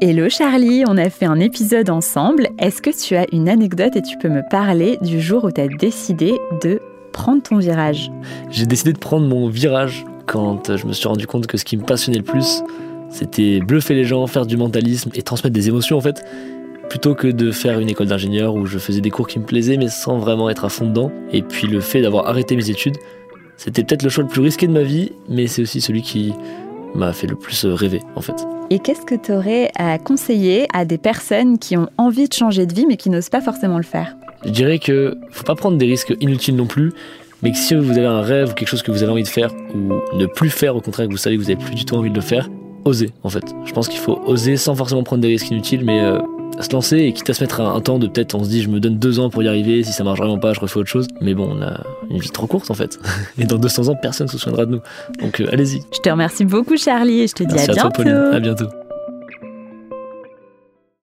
Hello Charlie, on a fait un épisode ensemble. Est-ce que tu as une anecdote et tu peux me parler du jour où tu as décidé de prendre ton virage? J'ai décidé de prendre mon virage quand je me suis rendu compte que ce qui me passionnait le plus, c'était bluffer les gens, faire du mentalisme et transmettre des émotions en fait, plutôt que de faire une école d'ingénieur où je faisais des cours qui me plaisaient mais sans vraiment être à fond dedans. Et puis le fait d'avoir arrêté mes études, c'était peut-être le choix le plus risqué de ma vie, mais c'est aussi celui qui m'a fait le plus rêver en fait. Et qu'est-ce que tu aurais à conseiller à des personnes qui ont envie de changer de vie mais qui n'osent pas forcément le faire? Je dirais que faut pas prendre des risques inutiles non plus, mais que si vous avez un rêve ou quelque chose que vous avez envie de faire ou ne plus faire au contraire que vous savez que vous n'avez plus du tout envie de le faire, osez en fait. Je pense qu'il faut oser sans forcément prendre des risques inutiles, mais euh, se lancer et quitte à se mettre un, temps de peut-être on se dit je me donne deux ans pour y arriver, si ça marche vraiment pas je refais autre chose. Mais bon on a une vie trop courte en fait. Et dans 200 ans personne ne se souviendra de nous. Donc euh, allez-y. Je te remercie beaucoup Charlie et je te dis à, à bientôt. Toi, Pauline. À bientôt.